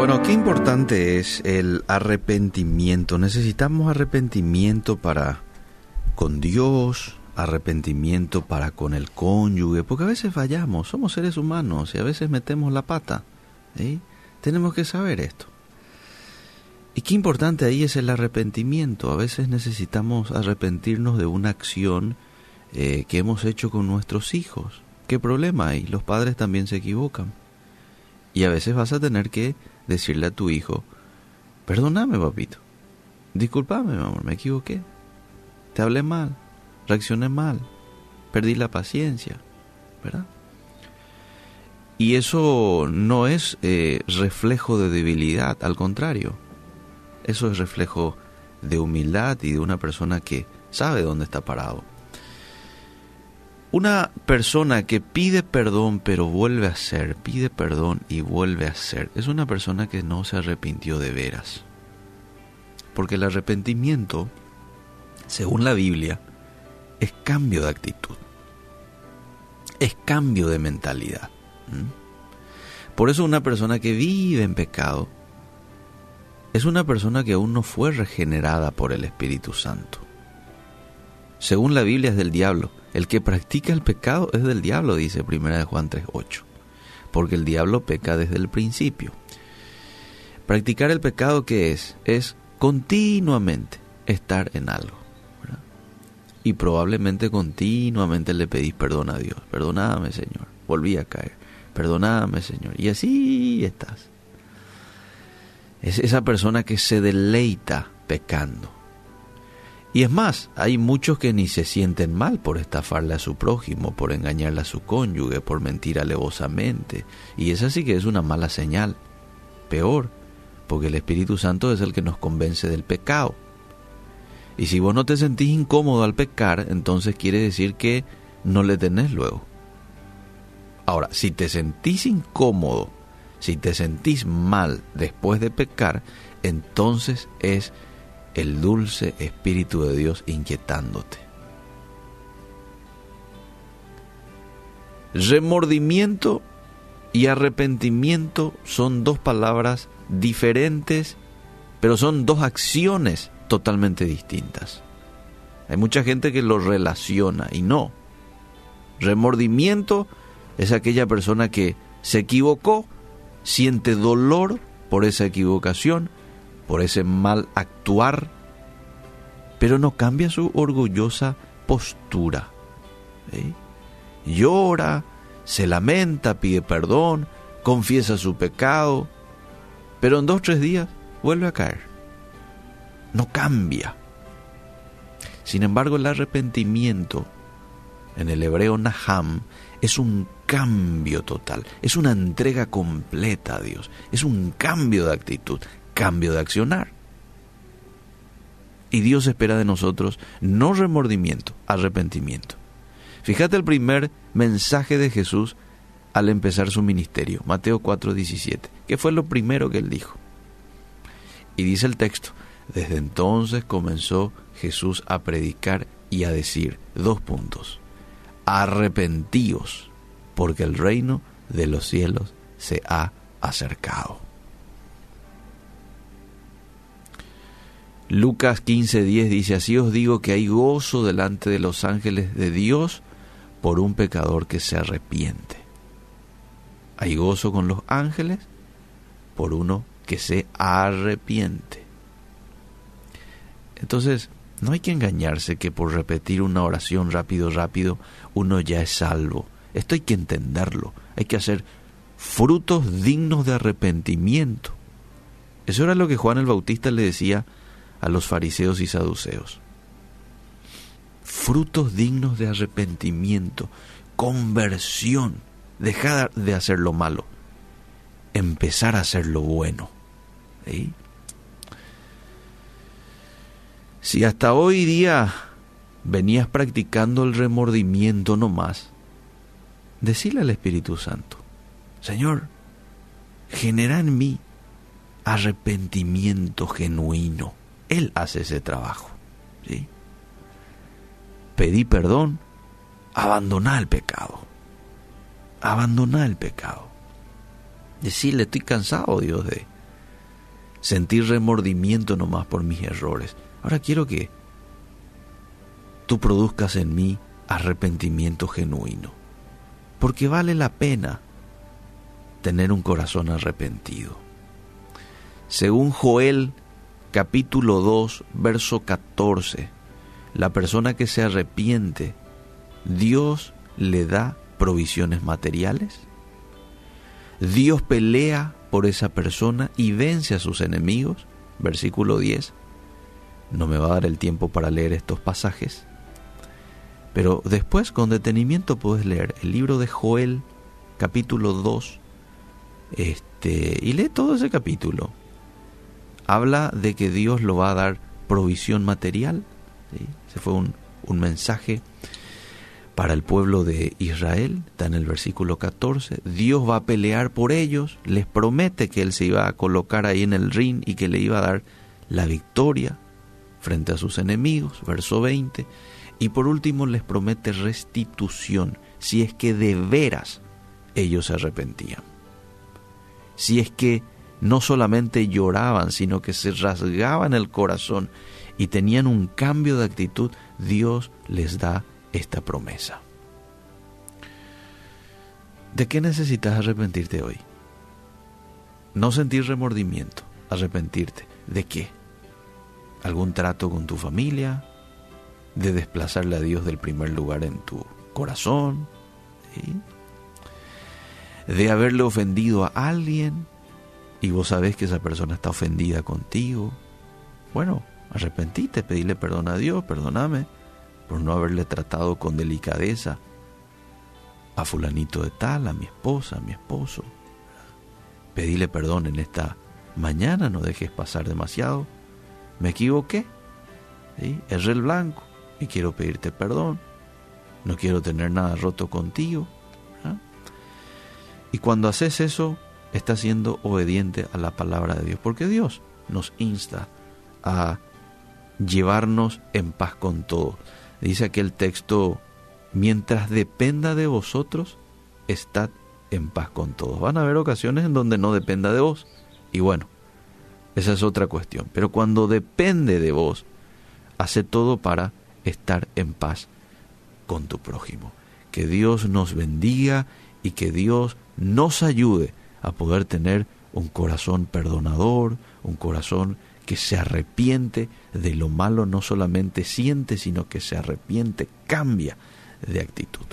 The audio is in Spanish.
Bueno, qué importante es el arrepentimiento. Necesitamos arrepentimiento para con Dios, arrepentimiento para con el cónyuge, porque a veces fallamos, somos seres humanos y a veces metemos la pata. Tenemos que saber esto. Y qué importante ahí es el arrepentimiento. A veces necesitamos arrepentirnos de una acción eh, que hemos hecho con nuestros hijos. ¿Qué problema hay? Los padres también se equivocan. Y a veces vas a tener que decirle a tu hijo, perdóname papito, discúlpame mi amor, me equivoqué, te hablé mal, reaccioné mal, perdí la paciencia, ¿verdad? Y eso no es eh, reflejo de debilidad, al contrario, eso es reflejo de humildad y de una persona que sabe dónde está parado. Una persona que pide perdón pero vuelve a hacer, pide perdón y vuelve a hacer, es una persona que no se arrepintió de veras. Porque el arrepentimiento, según la Biblia, es cambio de actitud, es cambio de mentalidad. Por eso una persona que vive en pecado es una persona que aún no fue regenerada por el Espíritu Santo. Según la Biblia es del diablo el que practica el pecado es del diablo, dice 1 Juan 3.8, porque el diablo peca desde el principio. Practicar el pecado, ¿qué es? Es continuamente estar en algo. Y probablemente continuamente le pedís perdón a Dios. Perdóname, Señor. Volví a caer. Perdóname, Señor. Y así estás. Es esa persona que se deleita pecando y es más, hay muchos que ni se sienten mal por estafarle a su prójimo, por engañarle a su cónyuge, por mentir alevosamente. Y esa sí que es una mala señal. Peor, porque el Espíritu Santo es el que nos convence del pecado. Y si vos no te sentís incómodo al pecar, entonces quiere decir que no le tenés luego. Ahora, si te sentís incómodo, si te sentís mal después de pecar, entonces es el dulce Espíritu de Dios inquietándote. Remordimiento y arrepentimiento son dos palabras diferentes, pero son dos acciones totalmente distintas. Hay mucha gente que lo relaciona y no. Remordimiento es aquella persona que se equivocó, siente dolor por esa equivocación por ese mal actuar, pero no cambia su orgullosa postura. Llora, se lamenta, pide perdón, confiesa su pecado, pero en dos o tres días vuelve a caer. No cambia. Sin embargo, el arrepentimiento en el hebreo Naham es un cambio total, es una entrega completa a Dios, es un cambio de actitud, cambio de accionar. Y Dios espera de nosotros no remordimiento, arrepentimiento. Fíjate el primer mensaje de Jesús al empezar su ministerio, Mateo 4:17, que fue lo primero que él dijo. Y dice el texto, desde entonces comenzó Jesús a predicar y a decir, dos puntos, arrepentíos, porque el reino de los cielos se ha acercado. Lucas 15:10 dice, así os digo que hay gozo delante de los ángeles de Dios por un pecador que se arrepiente. Hay gozo con los ángeles por uno que se arrepiente. Entonces, no hay que engañarse que por repetir una oración rápido, rápido, uno ya es salvo. Esto hay que entenderlo. Hay que hacer frutos dignos de arrepentimiento. Eso era lo que Juan el Bautista le decía a los fariseos y saduceos. Frutos dignos de arrepentimiento, conversión, dejar de hacer lo malo, empezar a hacer lo bueno. Si hasta hoy día venías practicando el remordimiento no más, decile al Espíritu Santo, Señor, genera en mí arrepentimiento genuino él hace ese trabajo. ¿sí? Pedí perdón, abandoná el pecado. Abandoná el pecado. Decirle, estoy cansado, Dios, de sentir remordimiento nomás por mis errores. Ahora quiero que tú produzcas en mí arrepentimiento genuino, porque vale la pena tener un corazón arrepentido. Según Joel capítulo 2, verso 14, la persona que se arrepiente, Dios le da provisiones materiales. Dios pelea por esa persona y vence a sus enemigos. Versículo 10. No me va a dar el tiempo para leer estos pasajes. Pero después con detenimiento puedes leer el libro de Joel, capítulo 2, este, y lee todo ese capítulo. Habla de que Dios lo va a dar provisión material. Ese fue un, un mensaje para el pueblo de Israel, está en el versículo 14, Dios va a pelear por ellos, les promete que Él se iba a colocar ahí en el ring y que le iba a dar la victoria frente a sus enemigos, verso 20, y por último les promete restitución, si es que de veras ellos se arrepentían, si es que no solamente lloraban, sino que se rasgaban el corazón y tenían un cambio de actitud, Dios les da esta promesa. ¿De qué necesitas arrepentirte hoy? No sentir remordimiento, arrepentirte. ¿De qué? ¿Algún trato con tu familia? ¿De desplazarle a Dios del primer lugar en tu corazón? ¿De haberle ofendido a alguien y vos sabés que esa persona está ofendida contigo? Bueno, arrepentite, pedile perdón a Dios, perdóname por no haberle tratado con delicadeza a fulanito de tal, a mi esposa, a mi esposo. Pedile perdón en esta mañana, no dejes pasar demasiado. Me equivoqué, ¿sí? erré el blanco y quiero pedirte perdón. No quiero tener nada roto contigo. ¿ah? Y cuando haces eso, estás siendo obediente a la palabra de Dios, porque Dios nos insta a llevarnos en paz con todos. Dice aquel texto, mientras dependa de vosotros, estad en paz con todos. Van a haber ocasiones en donde no dependa de vos. Y bueno, esa es otra cuestión. Pero cuando depende de vos, hace todo para estar en paz con tu prójimo. Que Dios nos bendiga y que Dios nos ayude a poder tener un corazón perdonador, un corazón que se arrepiente de lo malo, no solamente siente, sino que se arrepiente, cambia de actitud.